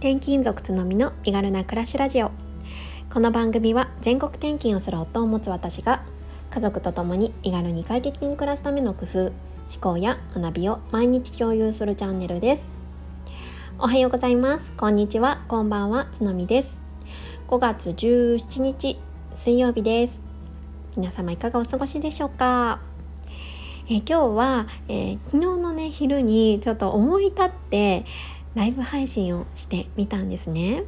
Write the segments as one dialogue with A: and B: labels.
A: 転勤族つのみの身軽な暮らしラジオ。この番組は全国転勤をする夫を持つ私が家族と共に身軽に快適に暮らすための工夫思考や学びを毎日共有するチャンネルです。おはようございます。こんにちは。こんばんは。つのみです。5月17日水曜日です。皆様いかがお過ごしでしょうか？え今日は、えー、昨日のね昼にちょっと思い立ってライブ配信をしてみたんですね。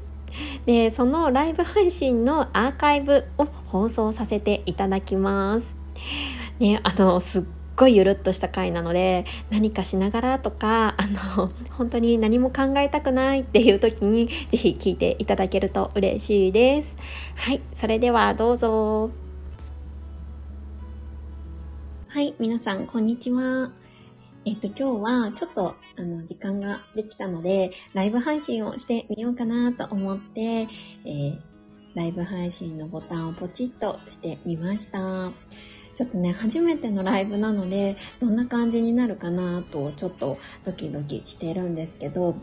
A: でそのライブ配信のアーカイブを放送させていただきます。ね、あのすっごいゆるっとした回なので何かしながらとかあの本当に何も考えたくないっていう時に是非聞いていただけると嬉しいです。はい、それではどうぞ。はい、皆さんこんにちは。えっと、今日はちょっと、あの、時間ができたので、ライブ配信をしてみようかなと思って、えー、ライブ配信のボタンをポチッとしてみました。ちょっとね、初めてのライブなので、どんな感じになるかなと、ちょっとドキドキしてるんですけど、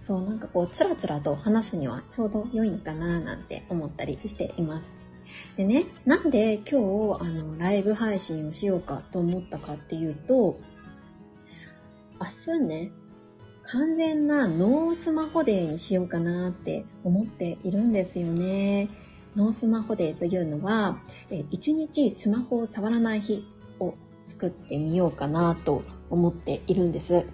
A: そう、なんかこう、つらつらと話すにはちょうど良いのかななんて思ったりしています。でね、なんで今日、あの、ライブ配信をしようかと思ったかっていうと、明日ね、完全なノースマホデーにしようかなって思っているんですよね。ノースマホデーというのは、一日スマホを触らない日を作ってみようかなと思っているんです。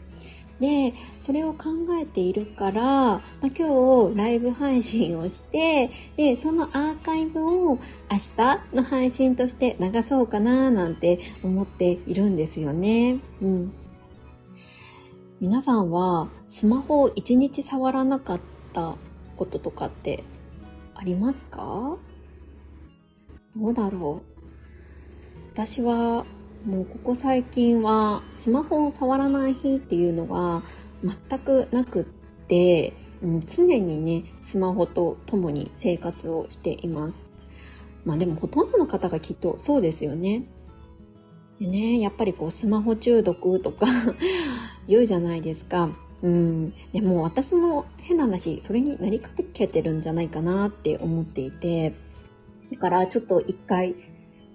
A: で、それを考えているから、まあ、今日ライブ配信をして、で、そのアーカイブを明日の配信として流そうかななんて思っているんですよね。うん。皆さんはスマホを一日触らなかったこととかってありますか？どうだろう？私はもうここ最近はスマホを触らない日っていうのが全くなくって、うん、常にねスマホと共に生活をしています。まあでもほとんどの方がきっとそうですよね。でね、やっぱりこうスマホ中毒とか 言うじゃないですか。うん。でも私も変な話、それになりかけてるんじゃないかなって思っていて、だからちょっと一回、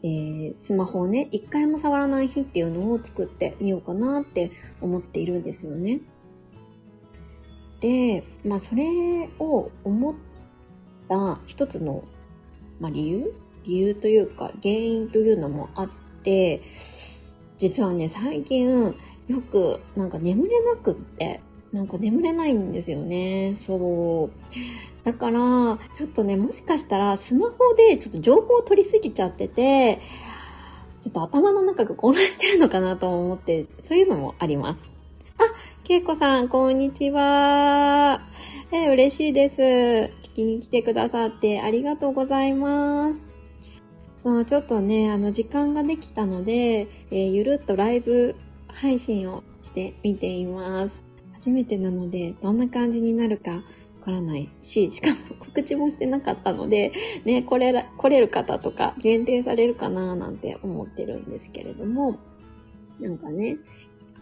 A: えー、スマホをね、一回も触らない日っていうのを作ってみようかなって思っているんですよね。で、まあそれを思った一つの、まあ、理由？理由というか原因というのもあってて、実はね、最近よくなんか眠れなくって、なんか眠れないんですよね。そう。だから、ちょっとね、もしかしたらスマホでちょっと情報を取りすぎちゃってて、ちょっと頭の中が混乱してるのかなと思って、そういうのもあります。あ、けいこさん、こんにちは。え嬉しいです。聞きに来てくださってありがとうございます。まあちょっとね、あの時間ができたので、えー、ゆるっとライブ配信をしてみています。初めてなので、どんな感じになるかわからないし、しかも告知もしてなかったので、ね、来れ来れる方とか限定されるかななんて思ってるんですけれども、なんかね、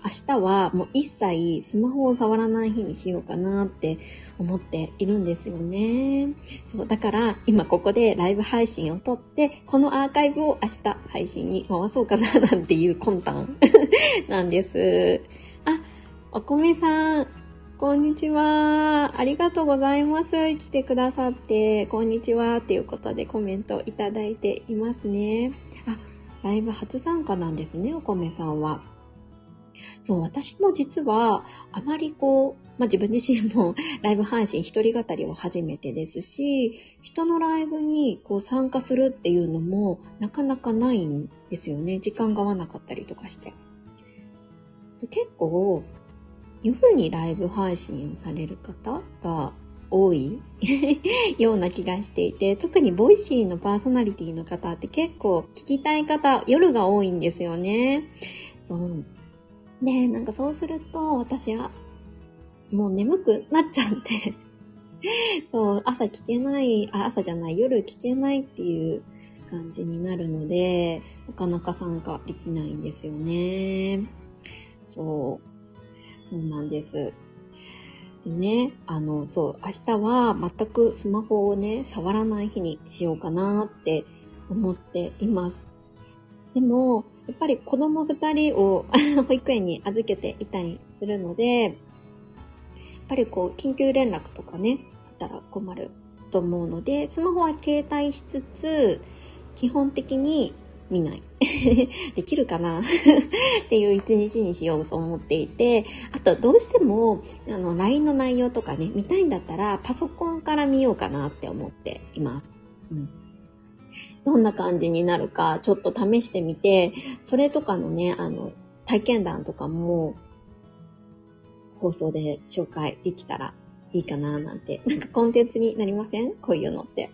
A: 明日はもう一切スマホを触らない日にしようかなって思っているんですよね。そう、だから今ここでライブ配信を撮って、このアーカイブを明日配信に回そうかななんていう魂胆 なんです。あ、お米さん、こんにちは。ありがとうございます。来てくださって、こんにちは。っていうことでコメントいただいていますね。あ、ライブ初参加なんですね、お米さんは。そう、私も実は、あまりこう、まあ、自分自身も ライブ配信一人語りは初めてですし、人のライブにこう参加するっていうのもなかなかないんですよね。時間が合わなかったりとかして。結構、夜にライブ配信をされる方が多い ような気がしていて、特にボイシーのパーソナリティの方って結構聞きたい方、夜が多いんですよね。そう。で、なんかそうすると、私は、もう眠くなっちゃって そう、朝聞けない、あ、朝じゃない、夜聞けないっていう感じになるので、なかなか参加できないんですよね。そう。そうなんです。でね、あの、そう、明日は全くスマホをね、触らない日にしようかなって思っています。でも、やっぱり子供二人を 保育園に預けていたりするので、やっぱりこう、緊急連絡とかね、あったら困ると思うので、スマホは携帯しつつ、基本的に見ない。できるかな？っていう一日にしようと思っていて、あとどうしても、あの、LINE の内容とかね、見たいんだったら、パソコンから見ようかなって思っています。うん。どんな感じになるか、ちょっと試してみて、それとかのね、あの、体験談とかも、放送で紹介できたらいいかななんて、なんかコンテンツになりません？こういうのって。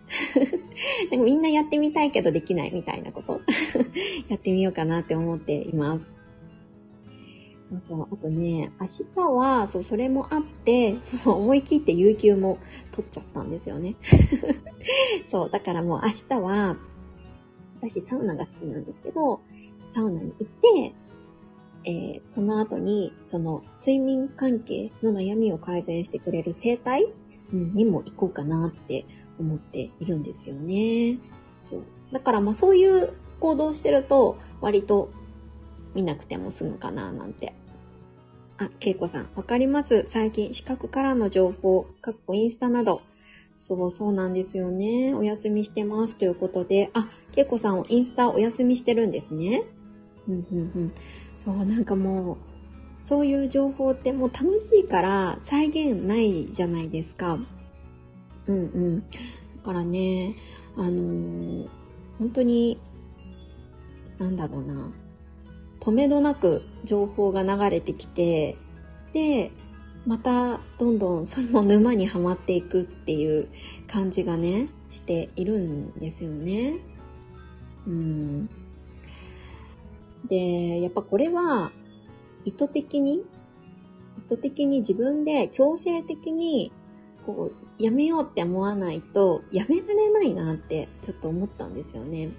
A: なんかみんなやってみたいけどできないみたいなこと やってみようかなって思っています。そうそう。あとね、明日は、そう、それもあって、思い切って有給も取っちゃったんですよね。そう、だからもう明日は、私サウナが好きなんですけど、サウナに行って、えー、その後に、その睡眠関係の悩みを改善してくれる生態、にも行こうかなって思っているんですよね。そう。だからまあそういう行動してると割と見なくても済むかななんて。あ、けいこさん、わかります。最近資格からの情報、かっこインスタなど。そうそうなんですよね。お休みしてますということで。あ、けいこさんインスタお休みしてるんですね。うんうんうん。そう、なんかもう、そういう情報ってもう楽しいから再現ないじゃないですか。うんうん。だからね、あのー、本当に、なんだろうな。止めどなく情報が流れてきて、で、またどんどんその沼にはまっていくっていう感じがね、しているんですよね。うん。で、やっぱこれは意図的に、意図的に自分で強制的にこう、やめようって思わないと、やめられないなってちょっと思ったんですよね。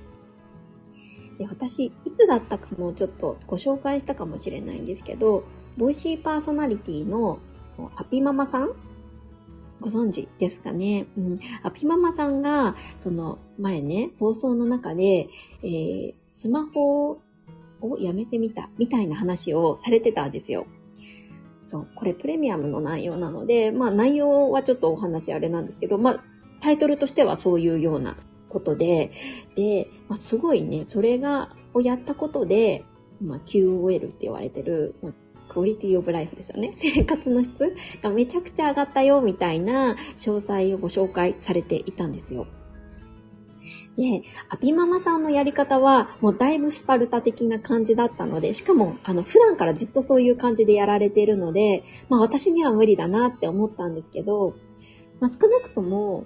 A: で、私、いつだったかもちょっとご紹介したかもしれないんですけど、ボイシーパーソナリティのアピママさん？ご存知ですかね、うん、アピママさんが、その前ね、放送の中で、えー、スマホをやめてみた、みたいな話をされてたんですよ。そう、これプレミアムの内容なので、まあ内容はちょっとお話あれなんですけど、まあタイトルとしてはそういうようなことで、で、まあ、すごいね、それが、をやったことで、まあ QOL って言われてる、まあクオリティオブライフですよね。生活の質がめちゃくちゃ上がったよ、みたいな詳細をご紹介されていたんですよ。で、アピママさんのやり方は、もうだいぶスパルタ的な感じだったので、しかも、あの、普段からずっとそういう感じでやられているので、まあ私には無理だなって思ったんですけど、まあ少なくとも、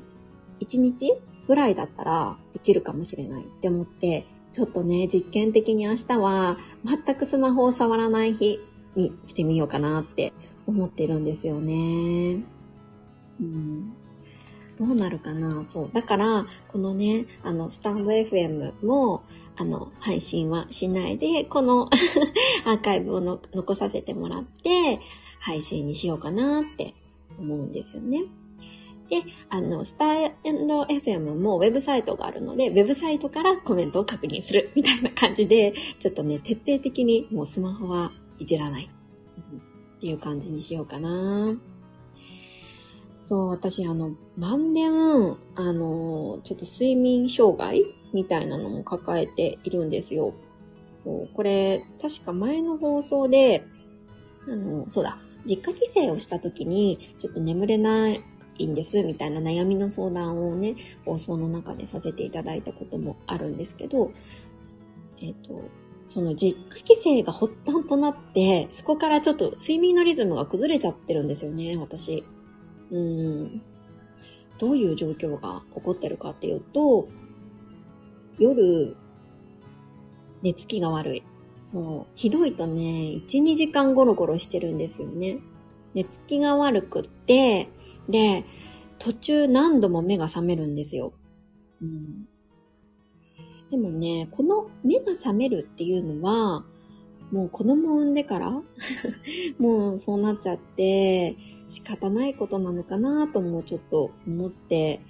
A: 1日ぐらいだったらできるかもしれないって思って、ちょっとね、実験的に明日は全くスマホを触らない日にしてみようかなって思ってるんですよね。うんどうなるかな？そう。だから、このね、あの、スタンド FM も、あの、配信はしないで、この アーカイブを残させてもらって、配信にしようかなって思うんですよね。で、あの、スタンド FM もウェブサイトがあるので、ウェブサイトからコメントを確認するみたいな感じで、ちょっとね、徹底的にもうスマホはいじらない。うんっていう感じにしようかな。そう、私、あの、晩年、あの、ちょっと睡眠障害みたいなのも抱えているんですよ。そう、これ、確か前の放送で、あの、そうだ、実家帰省をした時に、ちょっと眠れないいんです、みたいな悩みの相談をね、放送の中でさせていただいたこともあるんですけど、えっ、ー、と、その実家帰省が発端となって、そこからちょっと睡眠のリズムが崩れちゃってるんですよね、私。うん、どういう状況が起こってるかっていうと、夜、寝つきが悪い。そう。ひどいとね、1、2時間ゴロゴロしてるんですよね。寝つきが悪くって、で、途中何度も目が覚めるんですよ。うん。でもね、この目が覚めるっていうのは、もう子供を産んでから もうそうなっちゃって、仕方ないことなのかなともちょっと思って、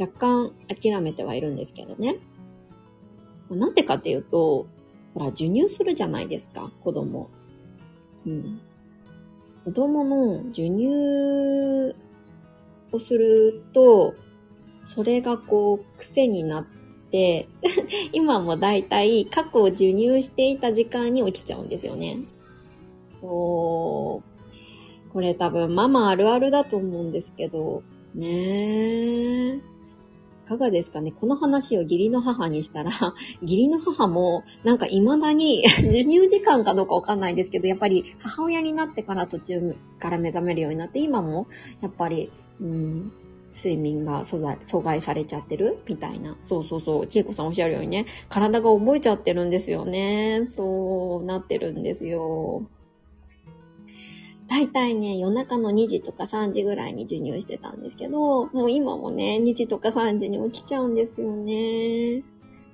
A: 若干諦めてはいるんですけどね。なんでかっていうと、ほら、授乳するじゃないですか、子供。うん。子供の授乳をすると、それがこう、癖になって、今もだいたい過去授乳していた時間に起きちゃうんですよね。そう。これ多分ママあるあるだと思うんですけど、ねえ。がですかね？この話を義理の母にしたら、義理の母も、なんか未だに 授乳時間かどうかわかんないですけど、やっぱり母親になってから途中から目覚めるようになって、今も、やっぱり、うん、睡眠が阻害されちゃってるみたいな。そうそうそう。恵子さんおっしゃるようにね、体が覚えちゃってるんですよね。そうなってるんですよ。大体ね、夜中の2時とか3時ぐらいに授乳してたんですけど、もう今もね、2時とか3時に起きちゃうんですよね。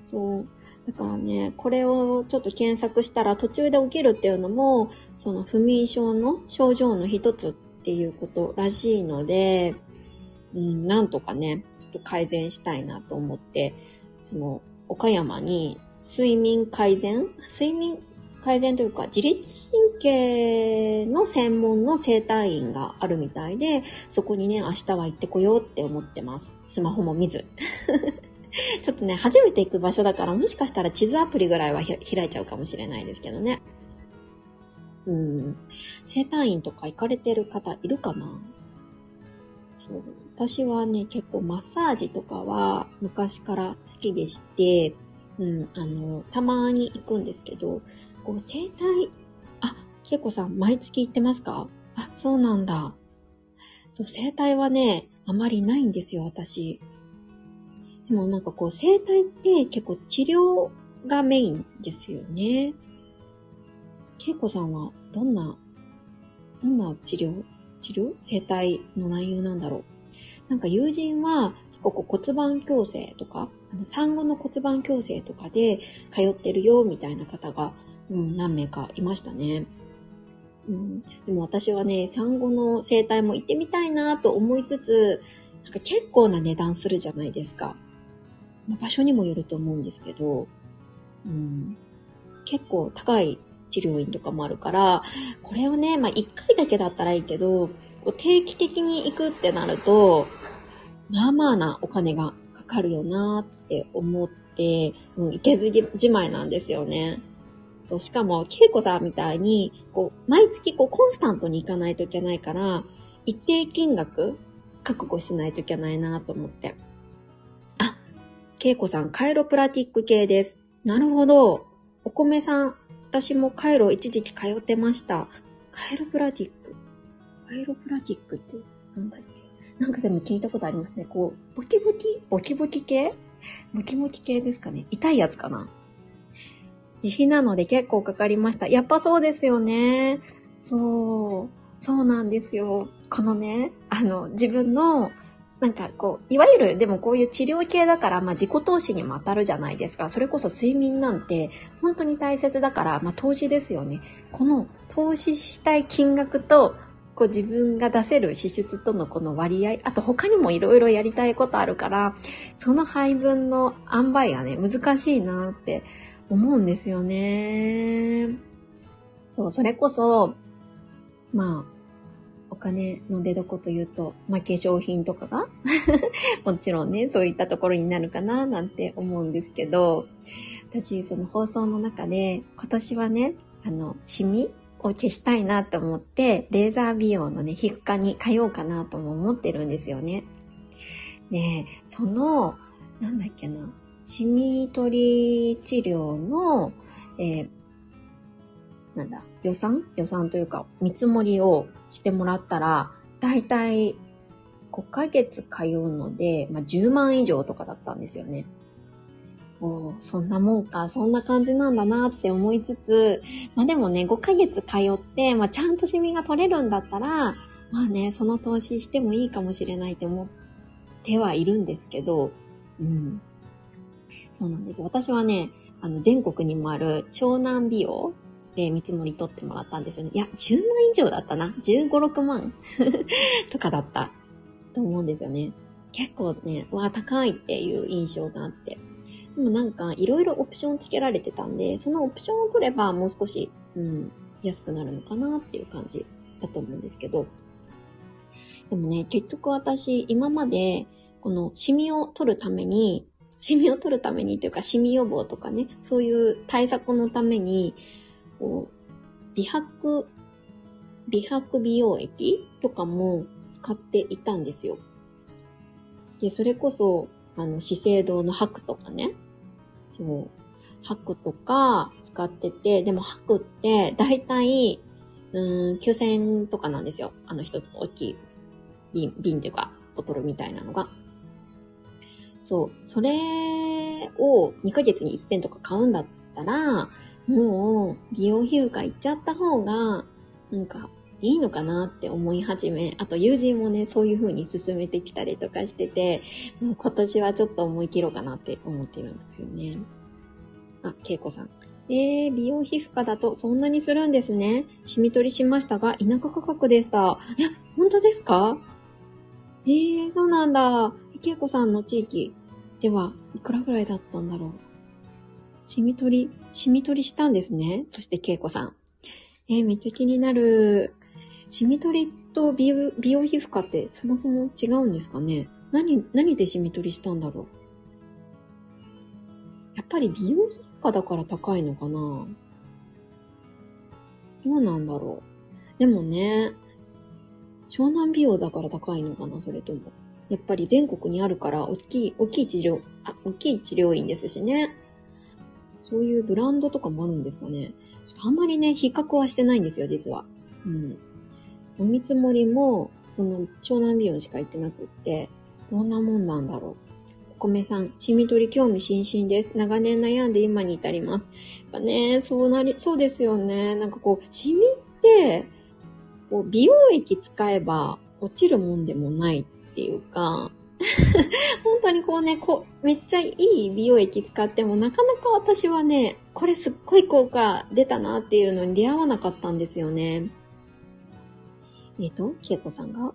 A: そう。だからね、これをちょっと検索したら途中で起きるっていうのも、その不眠症の症状の一つっていうことらしいので、うん、なんとかね、ちょっと改善したいなと思って、その、岡山に睡眠改善？睡眠改善というか、自律神経の専門の整体院があるみたいで、そこにね、明日は行ってこようって思ってます。スマホも見ず。ちょっとね、初めて行く場所だから、もしかしたら地図アプリぐらいは開いちゃうかもしれないですけどね。うん。整体院とか行かれてる方いるかな？そう。私はね、結構マッサージとかは昔から好きでして、うん、あの、たまに行くんですけど、こう、生体、けいこさん、毎月行ってますか？あ、そうなんだ。そう、生体はね、あまりないんですよ、私。でもなんかこう、生体って結構治療がメインですよね。けいこさんはどんな、どんな治療？治療？生体の内容なんだろう。なんか友人は、ここ骨盤矯正とか、あの産後の骨盤矯正とかで通ってるよ、みたいな方がうん、何名かいましたね。うん、でも私はね、産後の生態も行ってみたいなと思いつつ、なんか結構な値段するじゃないですか。ま、場所にもよると思うんですけど、うん、結構高い治療院とかもあるから、これをね、まあ一回だけだったらいいけど、こう定期的に行くってなると、まあまあなお金がかかるよなって思って、うん、行けずじまいなんですよね。そう、しかも、ケイコさんみたいに、こう、毎月こう、コンスタントに行かないといけないから、一定金額、覚悟しないといけないなと思って。あ、ケイコさん、カイロプラティック系です。なるほど。お米さん、私もカイロ一時期通ってました。カイロプラティック？カイロプラティックってなんだっけ？なんかでも聞いたことありますね。こう、ボキボキボキボキ系？ボキボキ系ですかね痛いやつかな自費なので結構かかりました。やっぱそうですよね。そう。そうなんですよ。このね、あの、自分の、なんかこう、いわゆるでもこういう治療系だから、まあ自己投資にも当たるじゃないですか。それこそ睡眠なんて本当に大切だから、まあ投資ですよね。この投資したい金額と、こう自分が出せる支出とのこの割合、あと他にもいろいろやりたいことあるから、その配分の塩梅がね、難しいなって思うんですよね。そう、それこそ、まあ、お金の出所というと、まあ、化粧品とかが もちろんね、そういったところになるかな、なんて思うんですけど、私、その放送の中で、今年はね、あの、シミを消したいなと思って、レーザー美容のね、皮膚科に通おうかなとも思ってるんですよね。で、その、なんだっけな、シミ取り治療の、えー、なんだ、予算？予算というか、見積もりをしてもらったら、だいたい5ヶ月通うので、まあ、10万以上とかだったんですよね。おそんなもんか、そんな感じなんだなって思いつつ、まあでもね、5ヶ月通って、まあちゃんとシミが取れるんだったら、まあね、その投資してもいいかもしれないって思ってはいるんですけど、うん。そうなんです。私はね、あの、全国にもある湘南美容で見積もり取ってもらったんですよね。いや、10万以上だったな。15、6万 とかだったと思うんですよね。結構ね、わ、高いっていう印象があって。でもなんか、いろいろオプションつけられてたんで、そのオプションを取ればもう少し、うん、安くなるのかなっていう感じだと思うんですけど。でもね、結局私、今まで、このシミを取るために、シミを取るためにっていうか、シミ予防とかね、そういう対策のために、こう、美白、美白美容液とかも使っていたんですよ。で、それこそ、あの、資生堂の白とかね、そう、白とか使ってて、でも白って、だいたい、うん、9000とかなんですよ。あの一つ大きい瓶、瓶っていうか、ボトルみたいなのが。そう、それを2ヶ月に一遍とか買うんだったら、もう美容皮膚科行っちゃった方が、なんかいいのかなって思い始め、あと友人もね、そういう風に進めてきたりとかしてて、もう今年はちょっと思い切ろうかなって思ってるんですよね。あ、けいこさん。えー、美容皮膚科だとそんなにするんですね。シミ取りしましたが、田舎価格でした。いや、本当ですか？えー、そうなんだ。けいこさんの地域ではいくらぐらいだったんだろう。シミ取り、シミ取りしたんですね。そしてけいこさん。えー、めっちゃ気になる。シミ取りと美容美容皮膚科ってそもそも違うんですかね何、何でシミ取りしたんだろうやっぱり美容皮膚科だから高いのかなどうなんだろうでもね、湘南美容だから高いのかなそれとも。やっぱり全国にあるから、大きい、大きい治療、あ、大きい治療院ですしね。そういうブランドとかもあるんですかね。あんまりね、比較はしてないんですよ、実は。うん。お見積もりも、その、湘南美容しか行ってなくって、どんなもんなんだろう。お米さん、シミ取り興味津々です。長年悩んで今に至ります。やっぱね、そうなり、そうですよね。なんかこう、シミって、こう美容液使えば落ちるもんでもないっていうか、本当にこうね、こう、めっちゃいい美容液使っても、なかなか私はね、これすっごい効果出たなっていうのに出会わなかったんですよね。えっ、ー、と、ケイコさんが、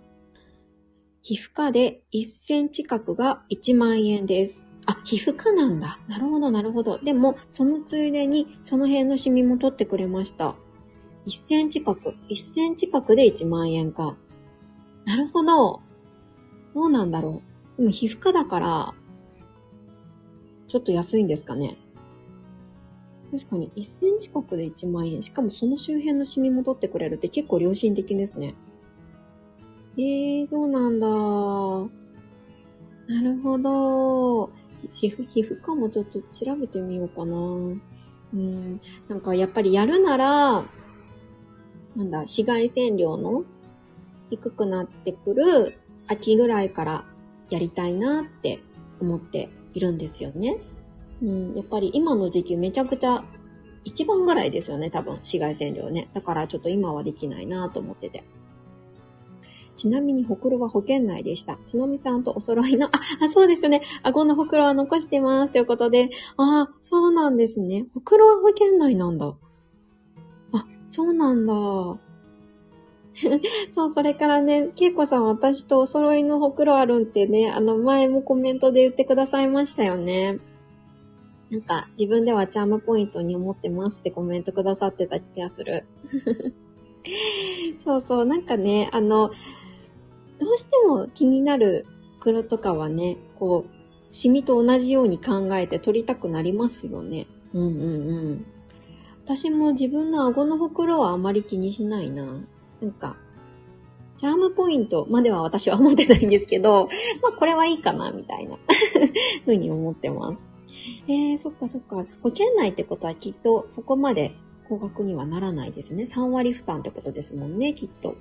A: 皮膚科で1センチ角が1万円です。あ、皮膚科なんだ。なるほど、なるほど。でも、そのついでに、その辺のシミも取ってくれました。1センチ角。1センチ角で1万円か。なるほど。どうなんだろう。でも皮膚科だから、ちょっと安いんですかね。確かに1センチ角で1万円。しかもその周辺のシミも取ってくれるって結構良心的ですね。えー、そうなんだ。なるほど。皮膚、皮膚科もちょっと調べてみようかな。うん。なんかやっぱりやるなら、なんだ、紫外線量の低くなってくる秋ぐらいからやりたいなって思っているんですよね。うん、やっぱり今の時期めちゃくちゃ一番ぐらいですよね、多分紫外線量ね。だからちょっと今はできないなと思ってて。ちなみに、ほくろは保険内でした。つのみさんとお揃いの、あ、あそうですよね。顎のほくろは残してます。ということで、ああ、そうなんですね。ほくろは保険内なんだ。あ、そうなんだ。そう、それからね、けいこさん私とお揃いのほくろあるんってね、あの前もコメントで言ってくださいましたよね。なんか、自分ではチャームポイントに思ってますってコメントくださってた気がする。そうそう、なんかね、あの、どうしても気になる黒とかはね、こう、シミと同じように考えて取りたくなりますよね。うんうんうん。私も自分の顎のほくろはあまり気にしないな。なんか、チャームポイントまでは私は思ってないんですけど、まあこれはいいかな、みたいな ふうに思ってます。えー、そっかそっか。保険内ってことはきっとそこまで高額にはならないですね。3割負担ってことですもんね、きっと。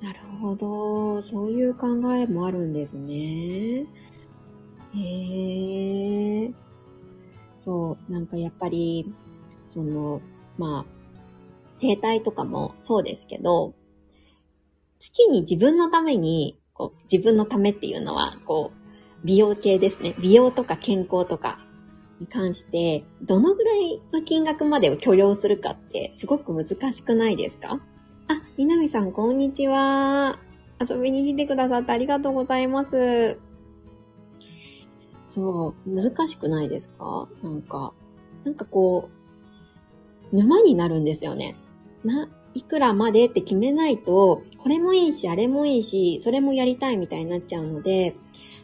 A: なるほど。そういう考えもあるんですね。へえ。そう、なんかやっぱり、その、まあ、生態とかもそうですけど、月に自分のために、こう、自分のためっていうのは、こう、美容系ですね。美容とか健康とか、に関して、どのぐらいの金額までを許容するかってすごく難しくないですか？あ、みなみさん、こんにちは。遊びに来てくださってありがとうございます。そう、難しくないですか？なんか、なんかこう、沼になるんですよね。な、いくらまでって決めないと、これもいいし、あれもいいし、それもやりたいみたいになっちゃうので、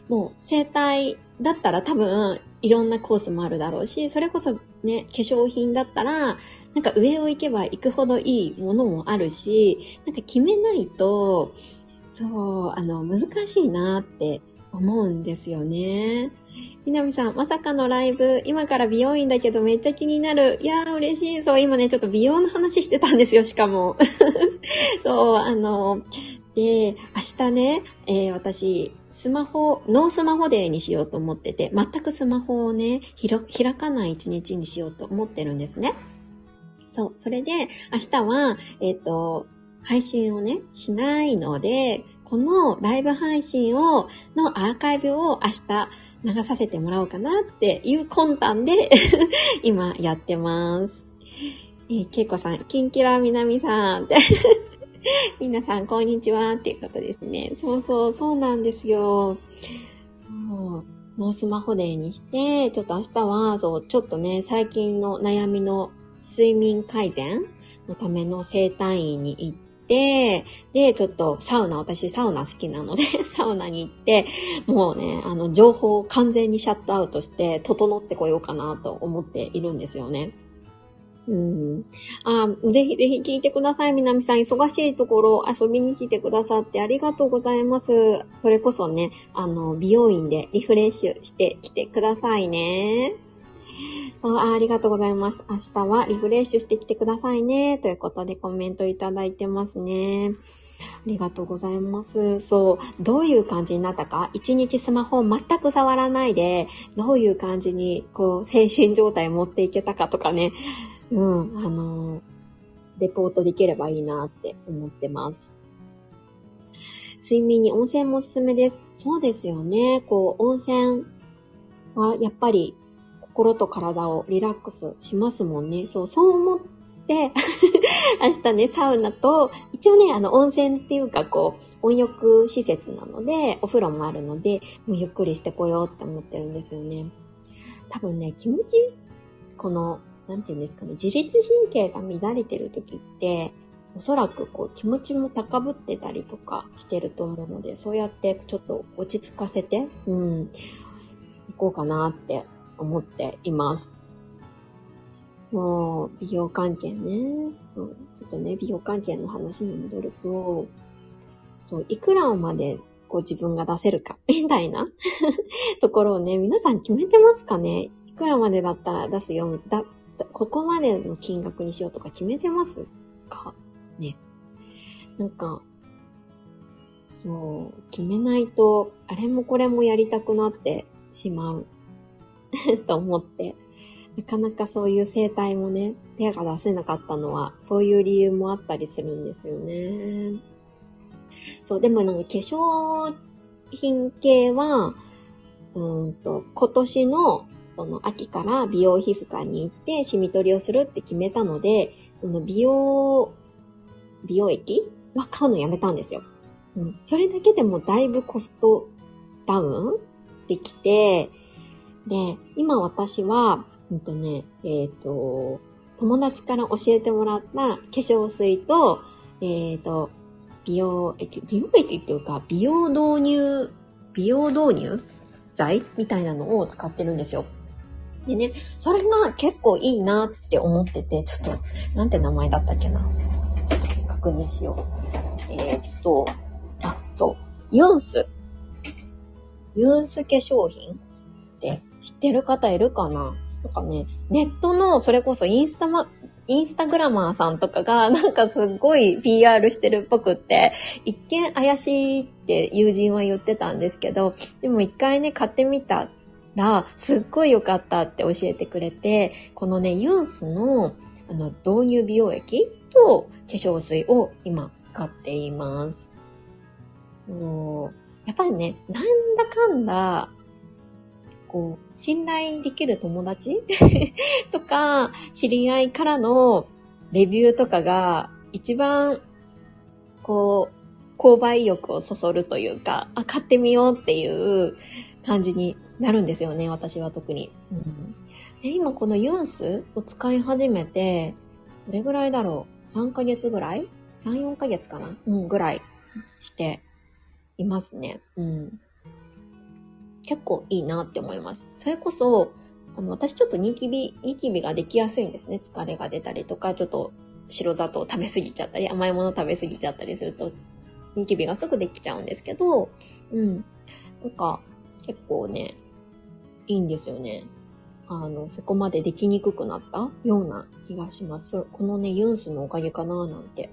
A: もう生体だったら多分いろんなコースもあるだろうし、それこそね、化粧品だったら、なんか上を行けば行くほどいいものもあるし、なんか決めないと、そう、あの、難しいなって思うんですよね。みなみさん、まさかのライブ、今から美容院だけどめっちゃ気になる。いやー嬉しい。そう、今ね、ちょっと美容の話してたんですよ、しかも。そう、あの、で、明日ね、えー、私、スマホ、ノースマホデーにしようと思ってて、全くスマホをね、開かない一日にしようと思ってるんですね。そう。それで、明日は、えっ、ー、と、配信をね、しないので、このライブ配信を、のアーカイブを明日流させてもらおうかなっていう魂胆で 今やってます。えー、けいこさん、キンキラみなみさんって 皆さん、こんにちはっていうことですね。そうそう、そうなんですよ。そう。ノースマホデーにして、ちょっと明日は、そう、ちょっとね、最近の悩みの睡眠改善のための整体院に行って、で、ちょっとサウナ、私サウナ好きなので サウナに行って、もうね、あの、情報を完全にシャットアウトして、整ってこようかなと思っているんですよね。うん。あ、ぜひぜひ聞いてください。みなみさん、忙しいところ遊びに来てくださってありがとうございます。それこそね、あの、美容院でリフレッシュしてきてくださいね。そうあ、ありがとうございます。明日はリフレッシュしてきてくださいね。ということでコメントいただいてますね。ありがとうございます。そう、どういう感じになったか？一日スマホを全く触らないで、どういう感じに、こう、精神状態を持っていけたかとかね。うん、あのー、レポートできればいいなって思ってます。睡眠に温泉もおすすめです。そうですよね。こう、温泉はやっぱり心と体をリラックスしますもんね。そう、そう思って 明日ね、サウナと、一応ね、あの、温泉っていうか、こう、温浴施設なので、お風呂もあるので、もうゆっくりしてこようって思ってるんですよね。多分ね、気持ち、この、なんて言うんですかね、自律神経が乱れてる時って、おそらくこう気持ちも高ぶってたりとかしてると思うので、そうやってちょっと落ち着かせて、うん、行こうかなって思っています。そう、美容関係ね。そう、ちょっとね、美容関係の話に戻ると、そう、いくらまでこう自分が出せるか、みたいな ところをね、皆さん決めてますかね？いくらまでだったら出すよ、だ、ここまでの金額にしようとか決めてますかね？なんか、そう、決めないと、あれもこれもやりたくなってしまう と思って、なかなかそういう生態もね、手が出せなかったのは、そういう理由もあったりするんですよね。そう、でもなんか化粧品系は、うんと、今年のその秋から美容皮膚科に行ってシミ取りをするって決めたので、その美容、美容液？は買うのやめたんですよ。うん。それだけでもだいぶコストダウンできて、で、今私は、うんとね、えっ、ー、と、友達から教えてもらった化粧水と、えっ、ー、と、美容液、美容液っていうか、美容導入、美容導入剤みたいなのを使ってるんですよ。でね、それが結構いいなって思ってて、ちょっと、なんて名前だったっけな。ちょっと確認しよう。えー、っと、あ、そう。ユンス。ユンス化粧品知ってる方いるかな？なんかね、ネットの、それこそインスタマ、インスタグラマーさんとかが、なんかすっごい PR してるっぽくって、一見怪しいって友人は言ってたんですけど、でも一回ね、買ってみたら、すっごい良かったって教えてくれて、このね、ユンスのあの導入美容液と化粧水を今使っています。そう。やっぱりね、なんだかんだ、こう、信頼できる友達？とか、知り合いからのレビューとかが一番、こう、購買意欲をそそるというか、あ、買ってみようっていう感じになるんですよね、私は特に。うん、で今このユンスを使い始めて、どれぐらいだろう ?3 ヶ月ぐらい ?3、4ヶ月かな？うん、ぐらいしていますね。うん。結構いいなって思います。それこそ、あの、私ちょっとニキビ、ニキビができやすいんですね。疲れが出たりとか、ちょっと白砂糖食べ過ぎちゃったり、甘いもの食べ過ぎちゃったりすると、ニキビがすぐできちゃうんですけど、うん。なんか、結構ね、いいんですよね。あの、そこまでできにくくなったような気がします。このね、ユンスのおかげかななんて。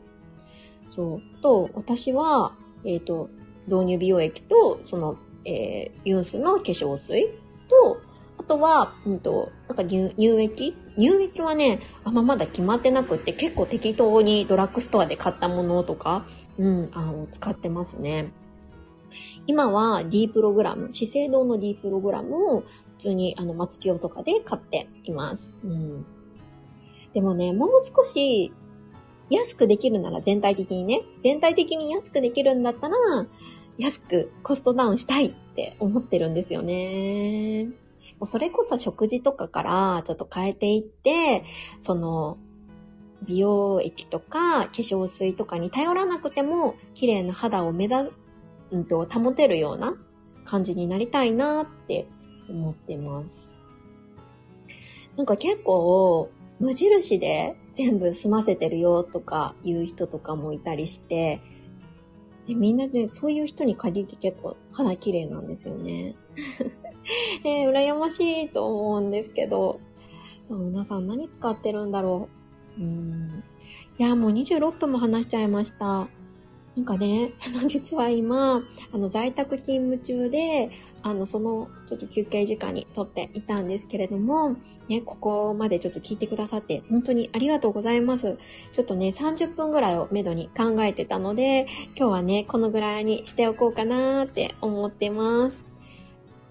A: そう。と、私は、えっ、ー、と、導入美容液と、その、えー、ユンスの化粧水と、あとは、うんと、なんか乳乳液？乳液はね、あんままだ決まってなくって、結構適当にドラッグストアで買ったものとか、うん、あの、使ってますね。今は D プログラム、資生堂の D プログラムを普通にあの、松清とかで買っています。うん。でもね、もう少し安くできるなら全体的にね、全体的に安くできるんだったら、安くコストダウンしたいって思ってるんですよね。もうそれこそ食事とかからちょっと変えていって、その、美容液とか化粧水とかに頼らなくても綺麗な肌を目立、うんと、保てるような感じになりたいなって思ってます。なんか結構無印で全部済ませてるよとかいう人とかもいたりして、でみんなね、そういう人に限って結構肌綺麗なんですよね。えー、羨ましいと思うんですけど、そう、皆さん何使ってるんだろう。うん。いや、もう26分も話しちゃいました。なんかね、あの、実は今、あの、在宅勤務中で、あの、その、ちょっと休憩時間にとっていたんですけれども、ね、ここまでちょっと聞いてくださって、本当にありがとうございます。ちょっとね、30分ぐらいをめどに考えてたので、今日はね、このぐらいにしておこうかなって思ってます。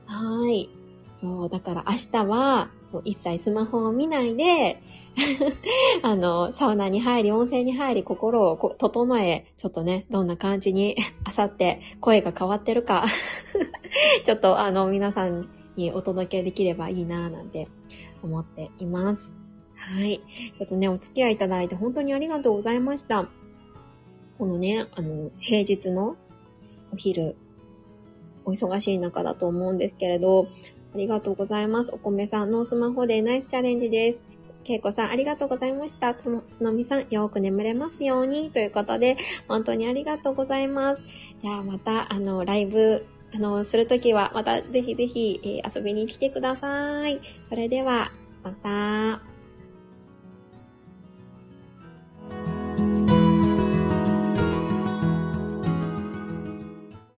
A: はい。そう、だから明日は、一切スマホを見ないで、あの、サウナに入り、温泉に入り、心を整え、ちょっとね、どんな感じに、あさって声が変わってるか ちょっとあの、皆さんにお届けできればいいなぁなんて思っています。はい。ちょっとね、お付き合いいただいて本当にありがとうございました。このね、あの、平日のお昼、お忙しい中だと思うんですけれど、ありがとうございます。お米さんのスマホでナイスチャレンジです。けいこさん、ありがとうございました。つのみさん、よく眠れますように。ということで、本当にありがとうございます。じゃあ、また、あの、ライブ、あの、するときは、またぜひぜひ、えー、遊びに来てください。それでは、また。